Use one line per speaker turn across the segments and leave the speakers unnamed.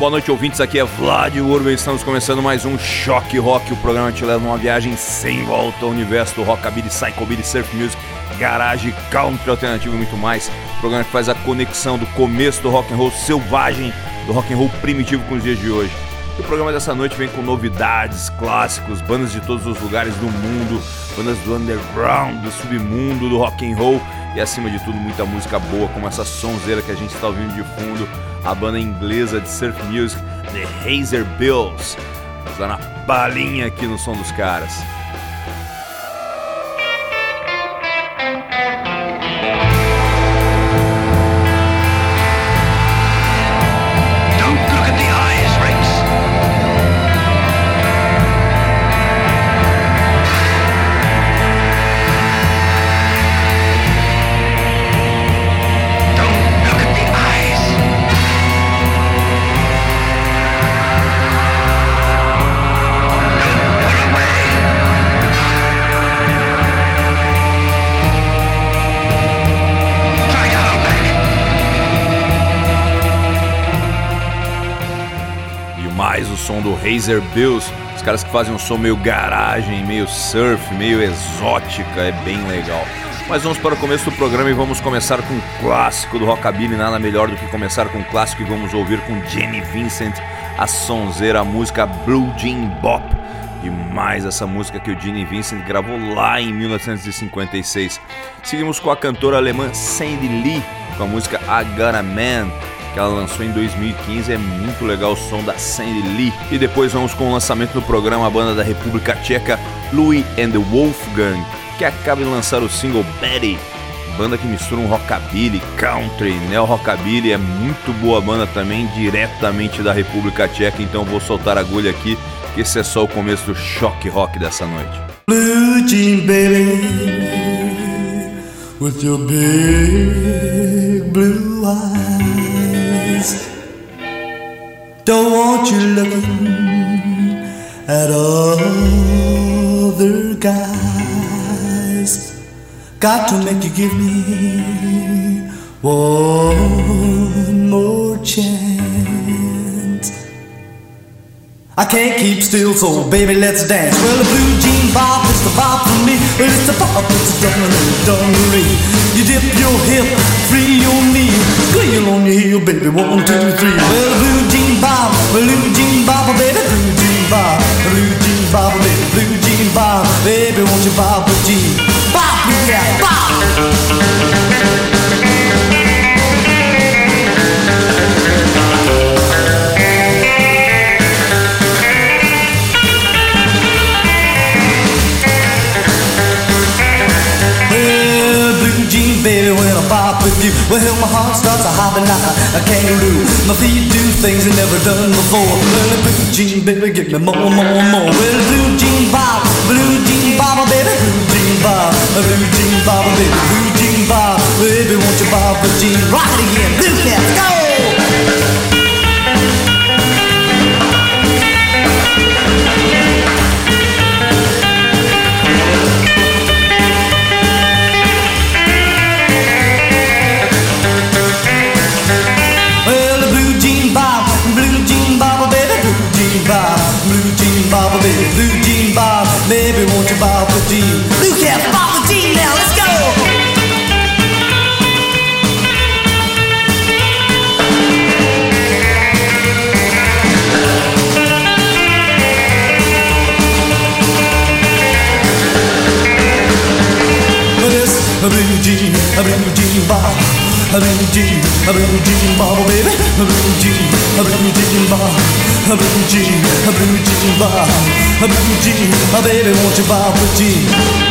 Boa noite, ouvintes. Aqui é Vlad Urban. Estamos começando mais um Choque Rock. O programa te leva numa viagem sem volta ao universo do rockabilly, psychobilly, surf music, garage, country alternativo e muito mais. O programa que faz a conexão do começo do rock and roll selvagem, do rock and roll primitivo com os dias de hoje. O programa dessa noite vem com novidades, clássicos, bandas de todos os lugares do mundo, bandas do underground, do submundo, do rock and roll e acima de tudo muita música boa, como essa sonzeira que a gente está ouvindo de fundo, a banda inglesa de surf music The Hazer Bills. Dar uma balinha aqui no som dos caras. Som do Razer Bills, os caras que fazem um som meio garagem, meio surf, meio exótica, é bem legal. Mas vamos para o começo do programa e vamos começar com um clássico do rockabilly, nada melhor do que começar com um clássico e vamos ouvir com Jenny Vincent, a sonzeira, a música Blue Jean Bop. E mais essa música que o Jenny Vincent gravou lá em 1956. Seguimos com a cantora alemã Sandy Lee com a música I Got a Man que ela lançou em 2015. É muito legal o som da Sandy Lee. E depois vamos com o lançamento do programa a banda da República Tcheca, Louis and the Wolfgang, que acaba de lançar o single Betty. Banda que mistura um rockabilly, country, neo rockabilly, é muito boa banda também, diretamente da República Tcheca. Então vou soltar a agulha aqui, que esse é só o começo do choque rock dessa noite. Blue Jean Baby, with your big blue eyes. Don't want you looking at other guys. Got to make you give me one more chance. I can't keep still, so baby, let's dance. Well, the blue jean bop is the bop for me. Well, it's the bop, it's the dungaree, dungaree. You dip your hip, free your knee, on your heel, baby. One, two, three. Well, blue jean bop, blue jean bop, baby, blue jean bop, blue jean bop, baby, blue jean bop, baby, won't you bop with jean? Bop, yeah, bop. With you. Well, my heart starts a hopping like a, kangaroo. My feet do things I never done before. Well, the blue jean, baby, give me more, more, more. Well, blue jean bob, blue jean bob, baby, blue jean bob, blue jean bob, baby, blue jean bob, baby, won't you bob the jean? It again, blue cat, go! A baby, won't you bob the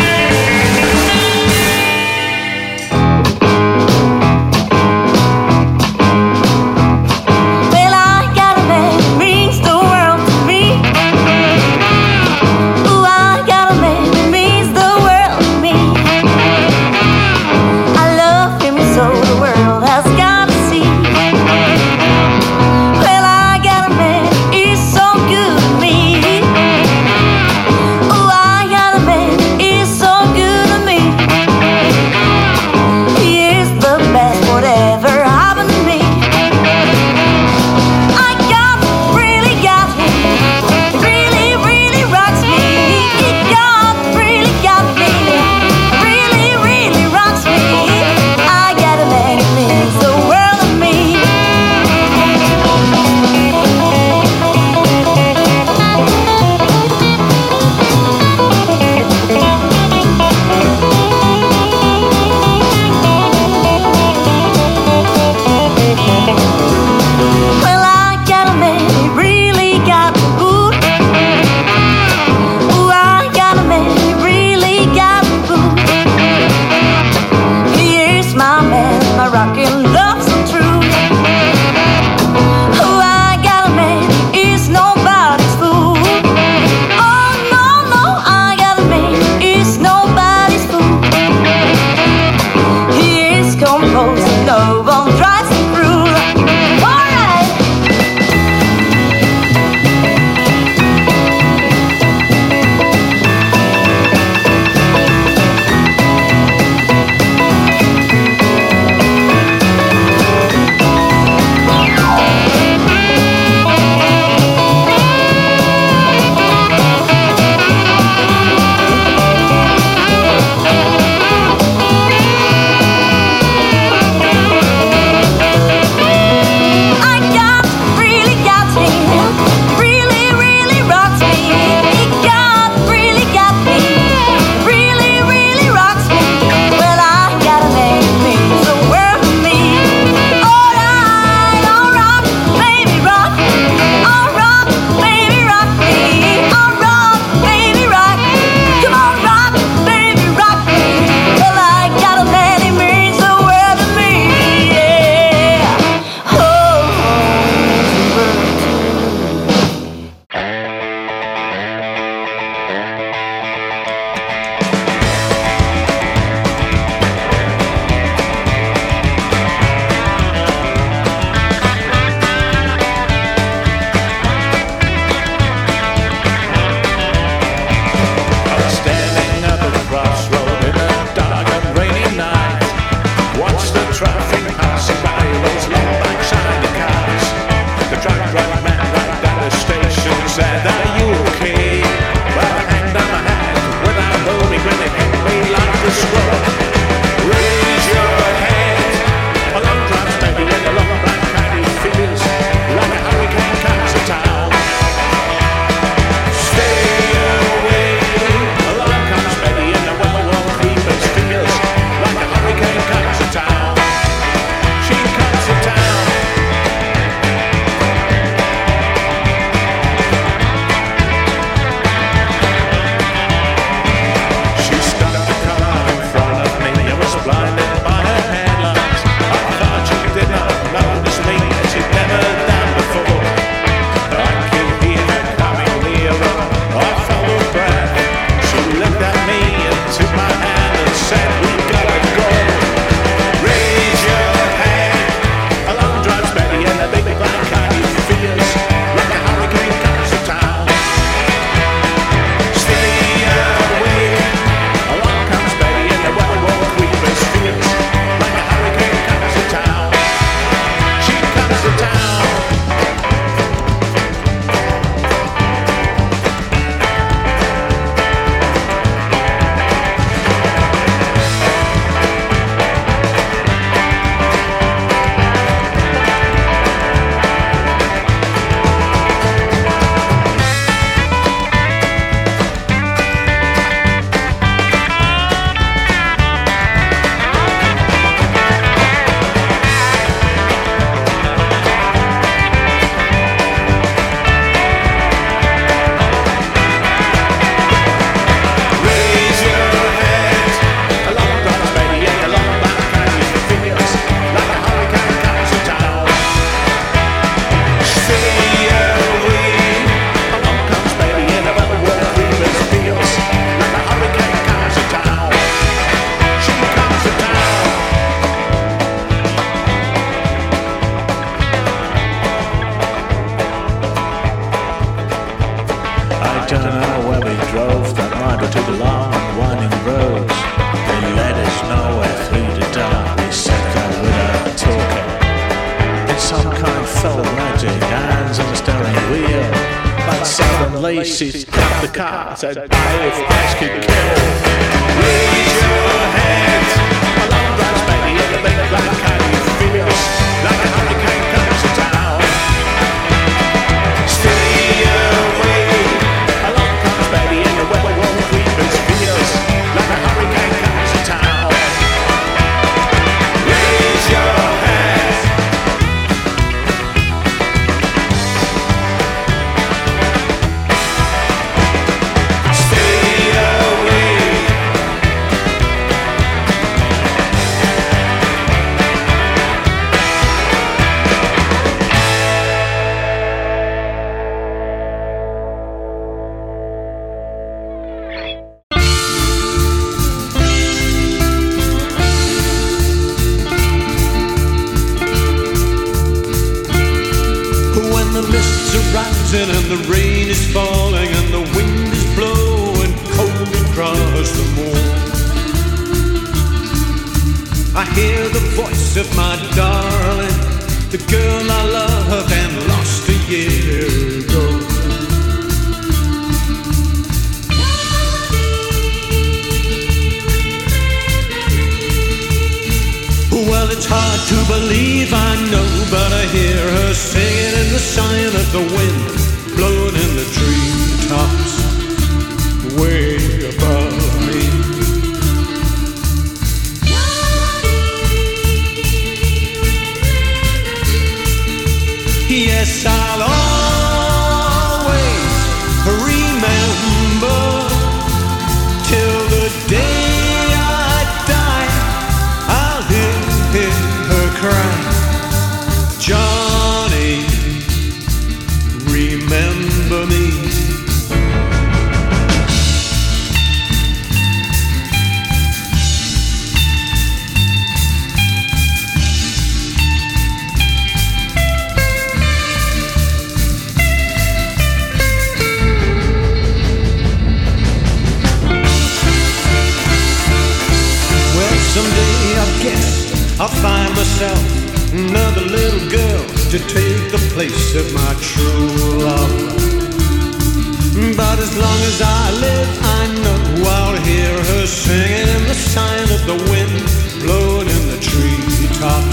outside. and the rain is falling and the wind is blowing cold across the moor. I hear the voice of my darling, the girl I love
and lost a year ago. Well, it's hard to believe, I know, but I hear her singing in the sighing of the wind blowing in the myself another little girl to take the place of my true love. But as long as I live, I know I'll hear her singing the sign of the wind blowing in the treetops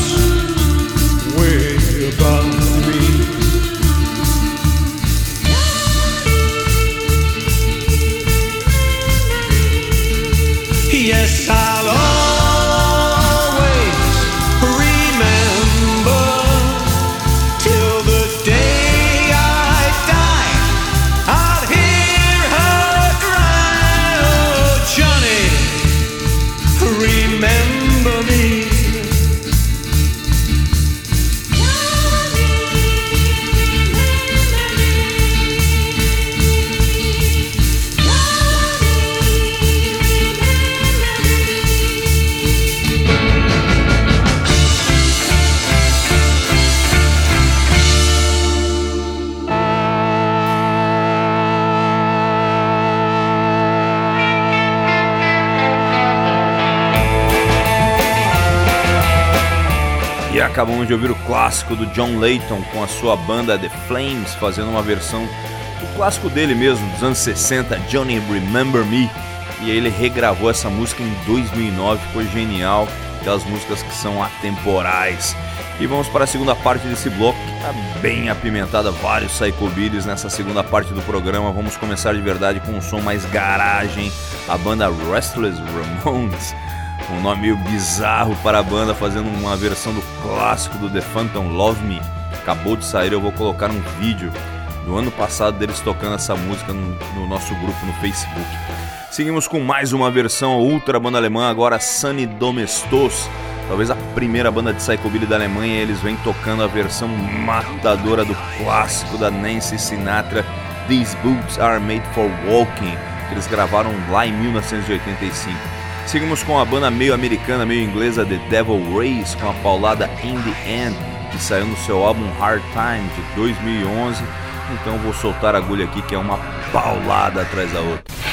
acabamos de ouvir o clássico do John Layton com a sua banda The Flames fazendo uma versão do clássico dele mesmo, dos anos 60, Johnny Remember Me. E ele regravou essa música em 2009, ficou genial. Aquelas músicas que são atemporais. E vamos para a segunda parte desse bloco que está bem apimentada, vários psychobillies nessa segunda parte do programa. Vamos começar de verdade com um som mais garagem, a banda Restless Ramones um nome meio bizarro para a banda, fazendo uma versão do clássico do The Phantom Love Me. Acabou de sair, eu vou colocar um vídeo do ano passado deles tocando essa música no, no nosso grupo no Facebook. Seguimos com mais uma versão ultra banda alemã, agora Sunny Domestos. Talvez a primeira banda de psychobilly da Alemanha, eles vêm tocando a versão matadora do clássico da Nancy Sinatra, These Boots Are Made for Walking, que eles gravaram lá em 1985. Seguimos com a banda meio americana, meio inglesa The Devil Race, com a paulada In The End, que saiu no seu álbum Hard Time de 2011. Então vou soltar a agulha aqui, que é uma paulada atrás da outra.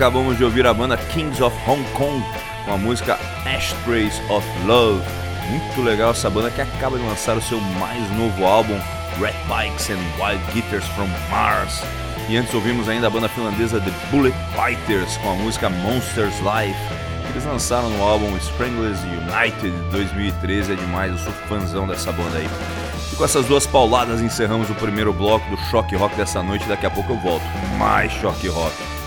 Acabamos de ouvir a banda Kings of Hong Kong com a música Ashtrays of Love. Muito legal essa banda que acaba de lançar o seu mais novo álbum, Red Bikes and Wild Guitars from Mars. E antes ouvimos ainda a banda finlandesa The Bullet Fighters com a música Monsters Life. Eles lançaram no álbum Stranglers United de 2013, é demais, eu sou fãzão dessa banda aí. E com essas duas pauladas encerramos o primeiro bloco do Choque Rock dessa noite, daqui a pouco eu volto. Mais Choque Rock.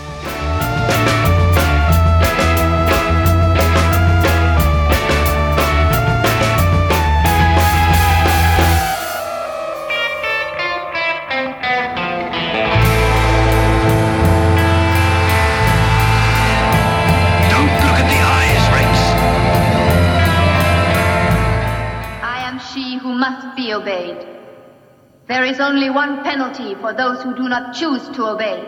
There is only one penalty for those who do not choose to obey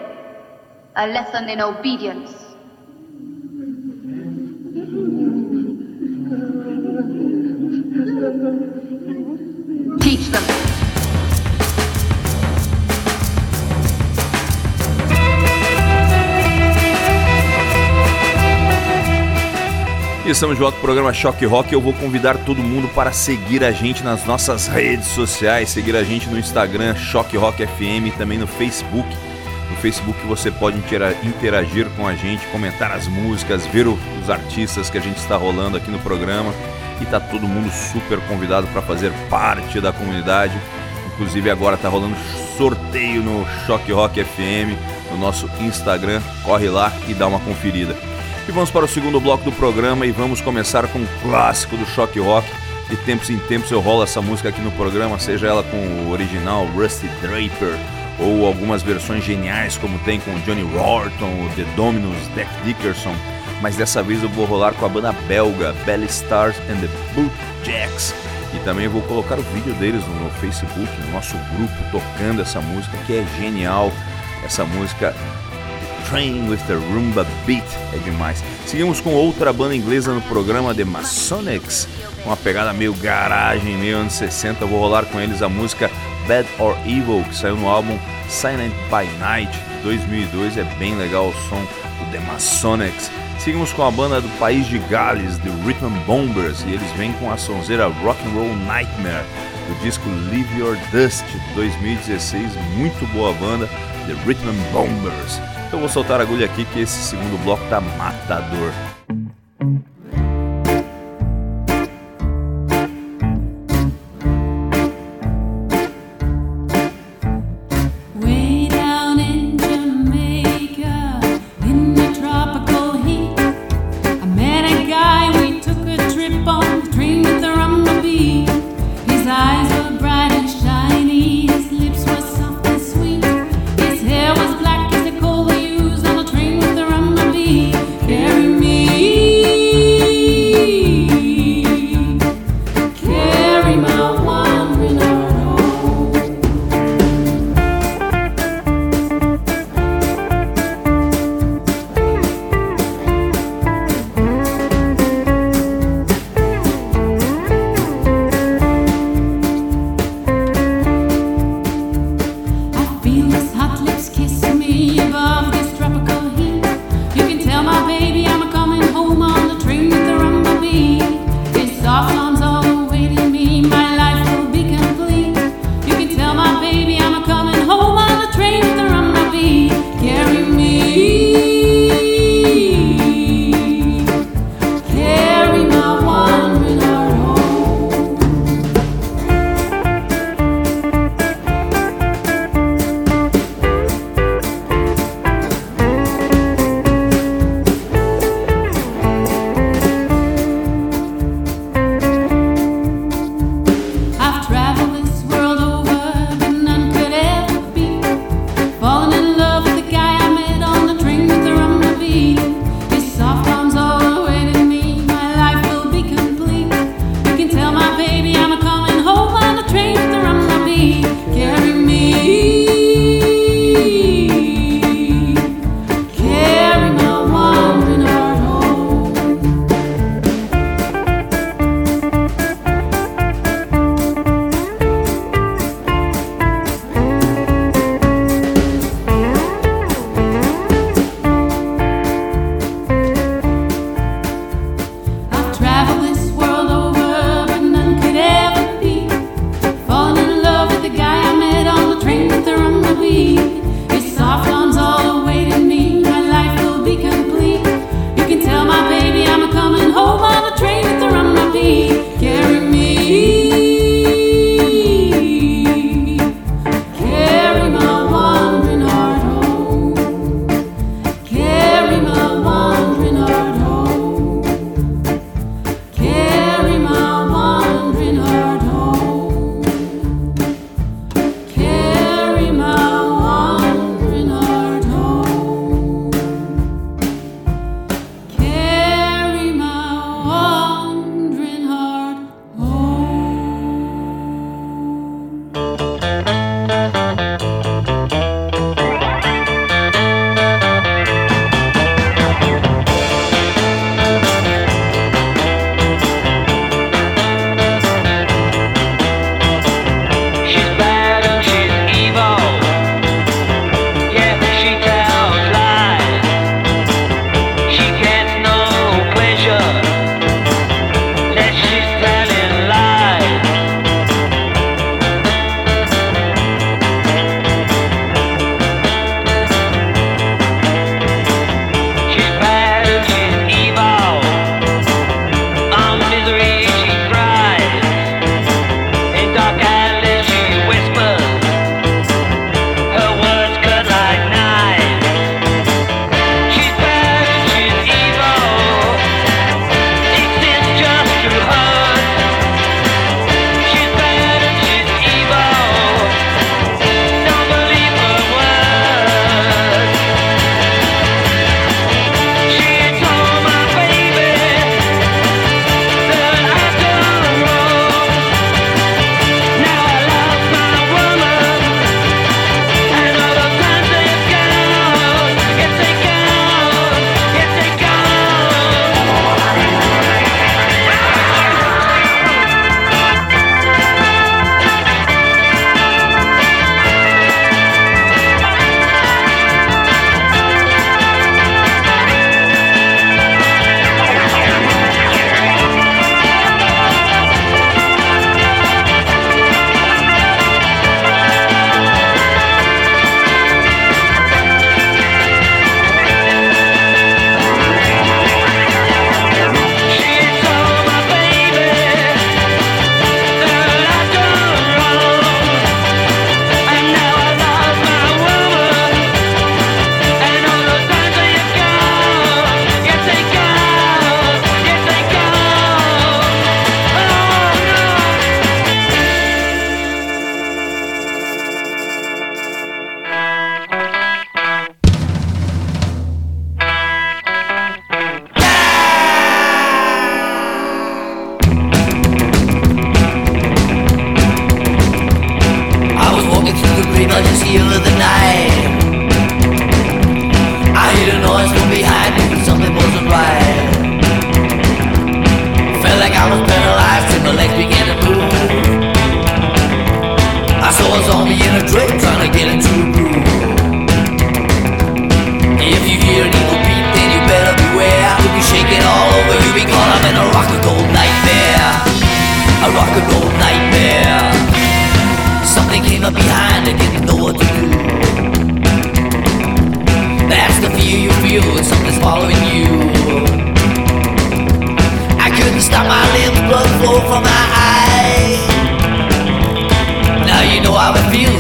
a lesson in obedience.
Estamos de volta o programa Choque Rock. Eu vou convidar todo mundo para seguir a gente nas nossas redes sociais, seguir a gente no Instagram Choque Rock FM, também no Facebook. No Facebook você pode interagir com a gente, comentar as músicas, ver os artistas que a gente está rolando aqui no programa. E tá todo mundo super convidado para fazer parte da comunidade. Inclusive agora tá rolando sorteio no Choque Rock FM, no nosso Instagram. Corre lá e dá uma conferida. E vamos para o segundo bloco do programa e vamos começar com um clássico do Shock Rock. De tempos em tempos eu rolo essa música aqui no programa, seja ela com o original Rusty Draper ou algumas versões geniais como tem com Johnny Rourton, o The Dominos, Deck Dickerson. Mas dessa vez eu vou rolar com a banda belga Belly Stars and the Bootjacks. E também vou colocar o vídeo deles no Facebook, no nosso grupo, tocando essa música que é genial. Essa música Train with the Rumba Beat é demais. Seguimos com outra banda inglesa no programa The Masonics, uma pegada meio garagem, meio anos 60. vou rolar com eles a música Bad or Evil, que saiu no álbum Silent by Night de 2002. É bem legal o som do The Masonics. Seguimos com a banda do país de Gales, The Rhythm Bombers, e eles vêm com a sonzeira Rock and Roll Nightmare do disco Leave Your Dust de 2016. Muito boa banda, The Rhythm Bombers. Então vou soltar a agulha aqui que esse segundo bloco tá matador.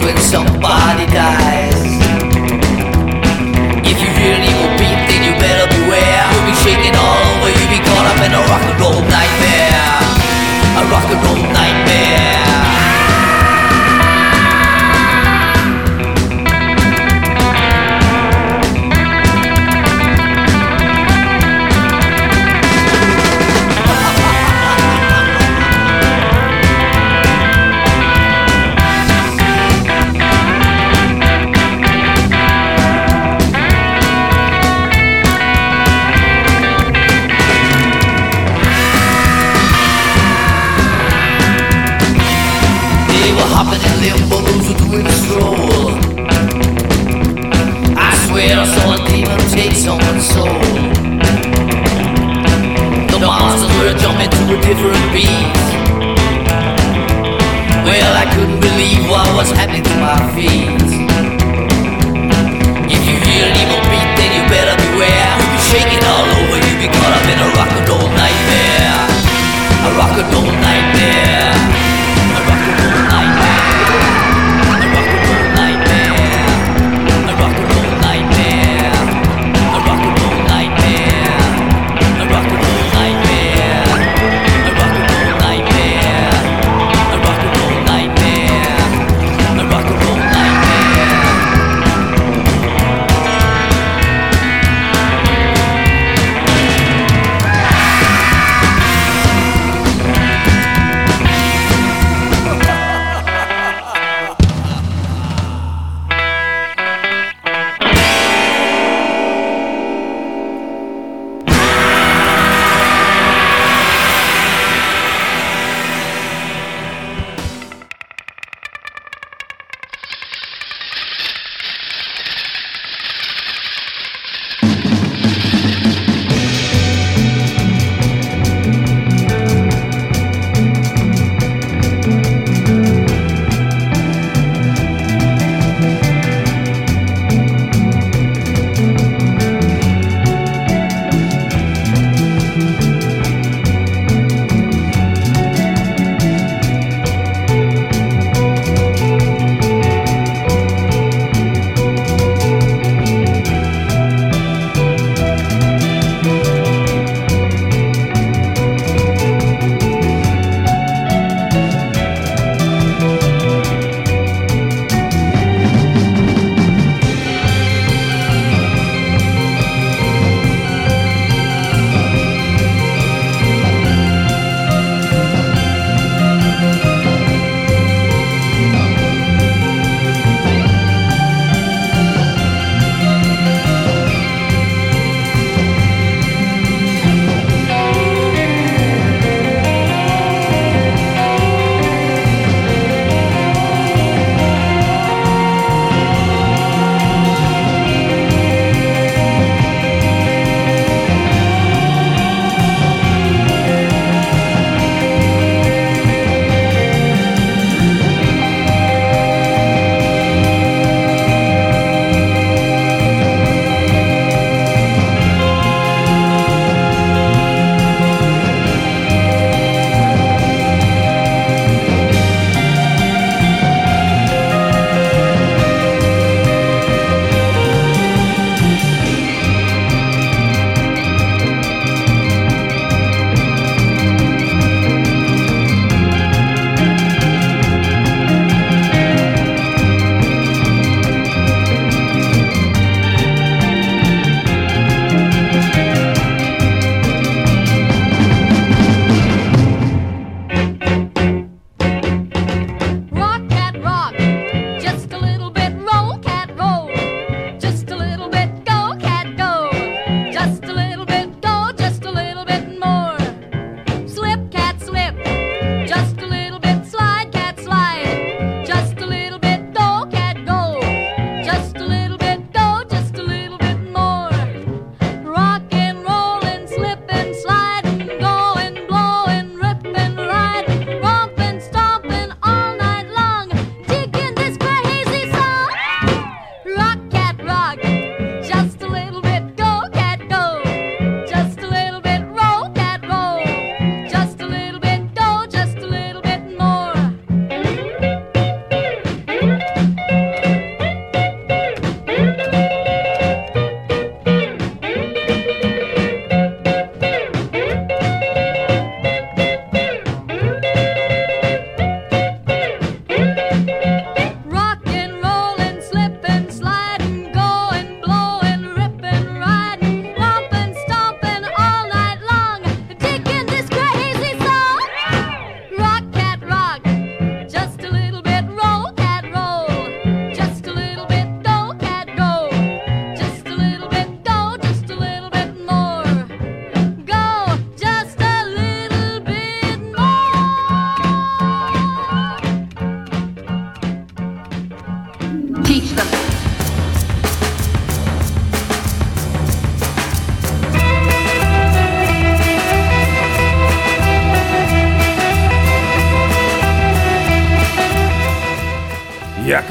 with someone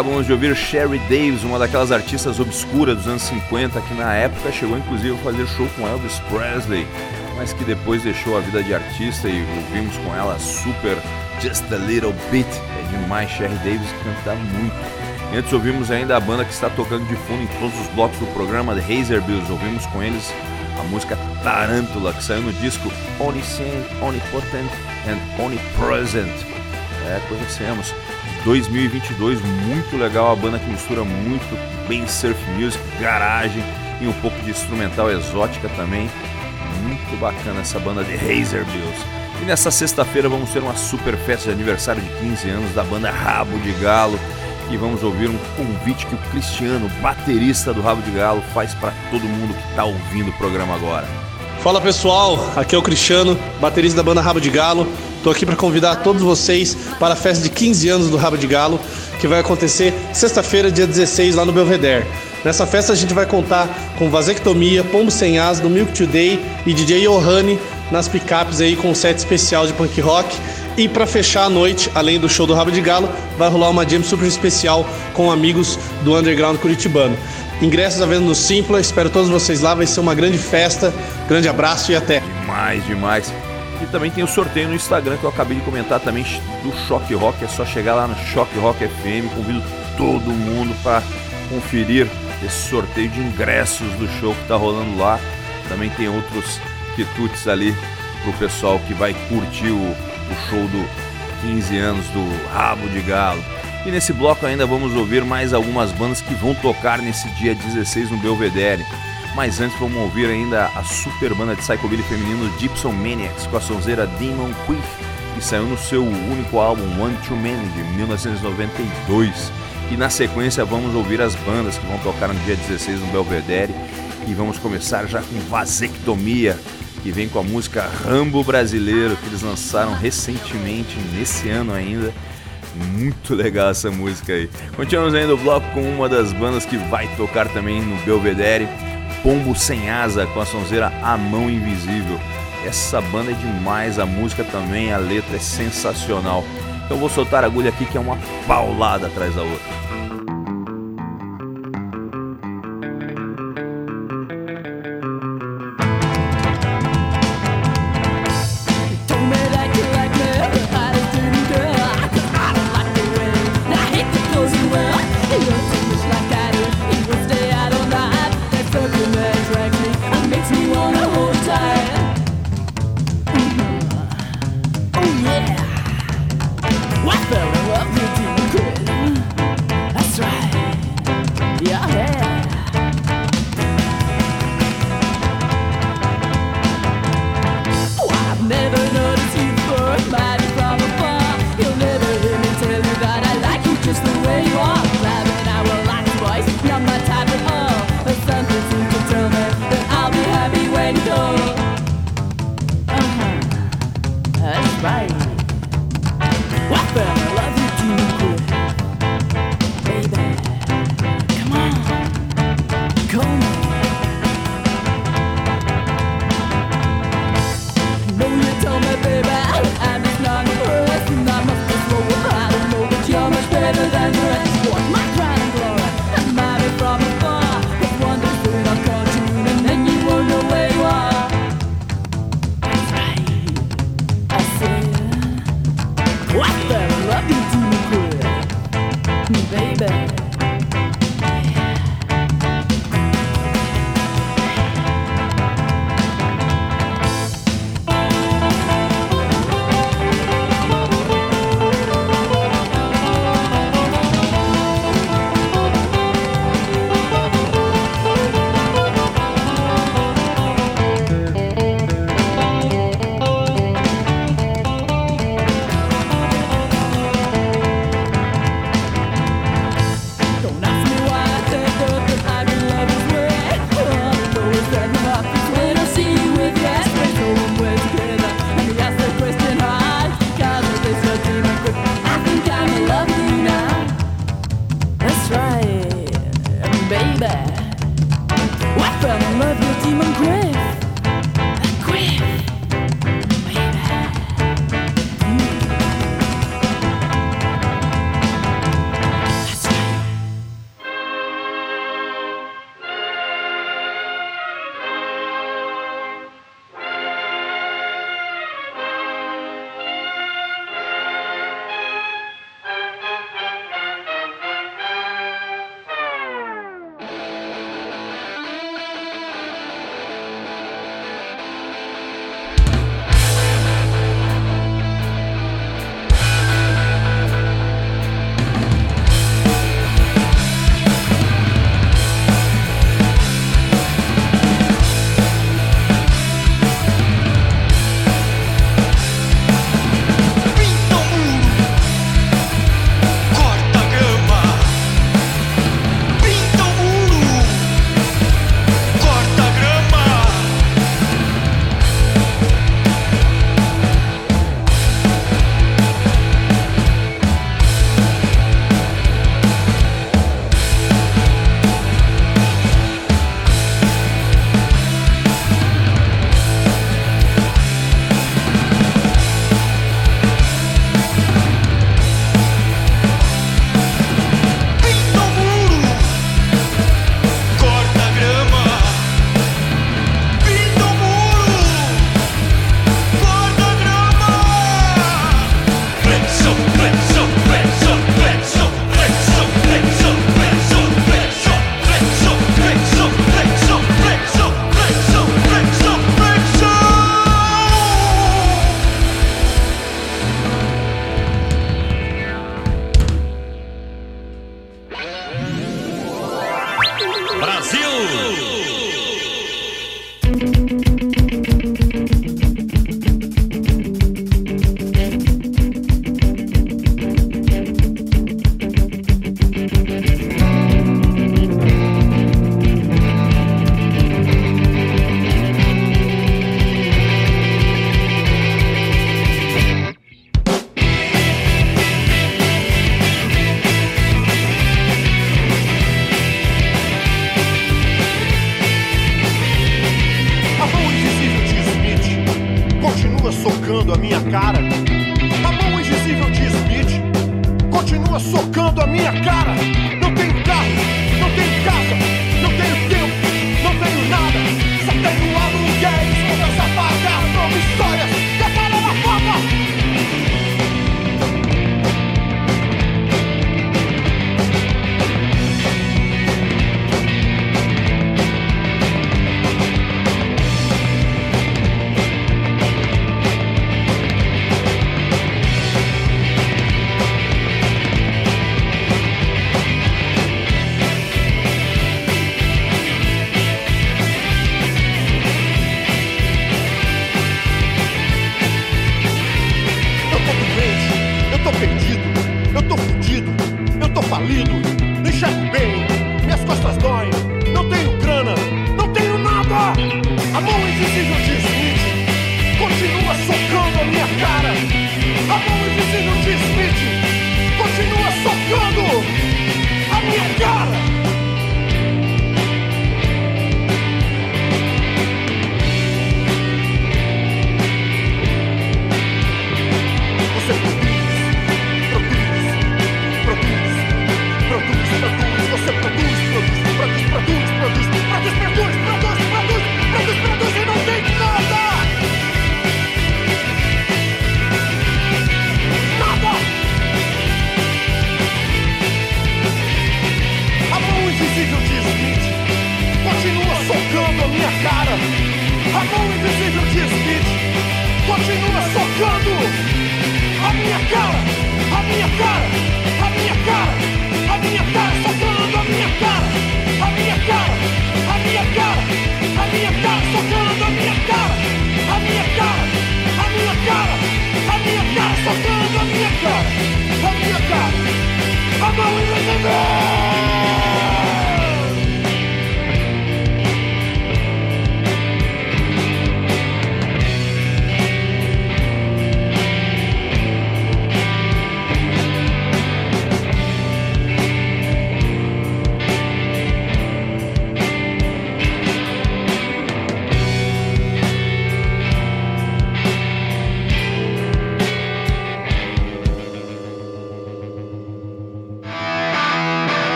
acabamos de ouvir Sherry Davis, uma daquelas artistas obscuras dos anos 50 que na época chegou inclusive a fazer show com Elvis Presley, mas que depois deixou a vida de artista e ouvimos com ela super Just a Little Bit. É demais, Sherry Davis canta muito. Antes ouvimos ainda a banda que está tocando de fundo em todos os blocos do programa, The Hazer Bills. Ouvimos com eles a música Tarântula, que saiu no disco Omniscient, Omnipotent and Omnipresent. É, conhecemos. 2022, muito legal a banda que mistura muito bem surf music, garagem e um pouco de instrumental exótica também. Muito bacana essa banda de Hazer Bills. E nessa sexta-feira vamos ter uma super festa de aniversário de 15 anos da banda Rabo de Galo. E vamos ouvir um convite que o Cristiano, baterista do Rabo de Galo, faz para todo mundo que está ouvindo o programa agora.
Fala pessoal, aqui é o Cristiano, baterista da banda Rabo de Galo. Estou aqui para convidar todos vocês para a festa de 15 anos do Rabo de Galo, que vai acontecer sexta-feira, dia 16, lá no Belvedere. Nessa festa a gente vai contar com Vasectomia, Pombo Sem As, do Milk Today e DJ Ohani nas picapes aí com um set especial de punk rock. E para fechar a noite, além do show do Rabo de Galo, vai rolar uma jam super especial com amigos do underground curitibano. Ingressos à venda no Simpla, espero todos vocês lá, vai ser uma grande festa. Grande abraço e até.
Demais, demais. E também tem o sorteio no Instagram que eu acabei de comentar também do Choque Rock. É só chegar lá no Choque Rock FM. Convido todo mundo para conferir esse sorteio de ingressos do show que está rolando lá. Também tem outros quitutes ali pro pessoal que vai curtir o, o show do 15 anos do Rabo de Galo. E nesse bloco ainda vamos ouvir mais algumas bandas que vão tocar nesse dia 16 no Belvedere. Mas antes vamos ouvir ainda a super banda de psychobilly feminino Gypsum Maniacs com a sonzeira Demon Quiff, que saiu no seu único álbum One Too Many de 1992. E na sequência vamos ouvir as bandas que vão tocar no dia 16 no Belvedere. E vamos começar já com Vasectomia, que vem com a música Rambo Brasileiro, que eles lançaram recentemente, nesse ano ainda muito legal essa música aí. Continuamos ainda o bloco com uma das bandas que vai tocar também no Belvedere, Pombo Sem Asa, com a sonzeira A Mão Invisível. Essa banda é demais, a música também, a letra é sensacional. Então vou soltar a agulha aqui que é uma paulada atrás da outra.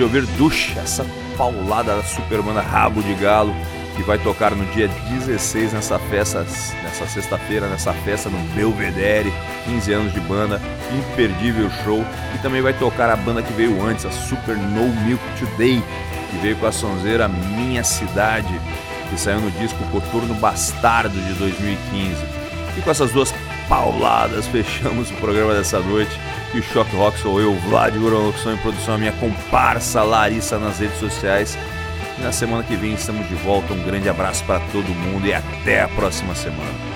De
ouvir Dush, essa paulada da super banda Rabo de Galo, que vai tocar no dia 16 nessa festa, nessa sexta-feira, nessa festa no Belvedere, 15 anos de banda, imperdível show. E também vai tocar a banda que veio antes, a Super No Milk Today, que veio com a sonzeira Minha Cidade, que saiu no disco Coturno Bastardo de 2015. E com essas duas pauladas fechamos o programa dessa noite. E Shock Rock sou eu, Vlad Locução em produção, a minha comparsa Larissa nas redes sociais. E na semana que vem estamos de volta. Um grande abraço para todo mundo e até a próxima semana.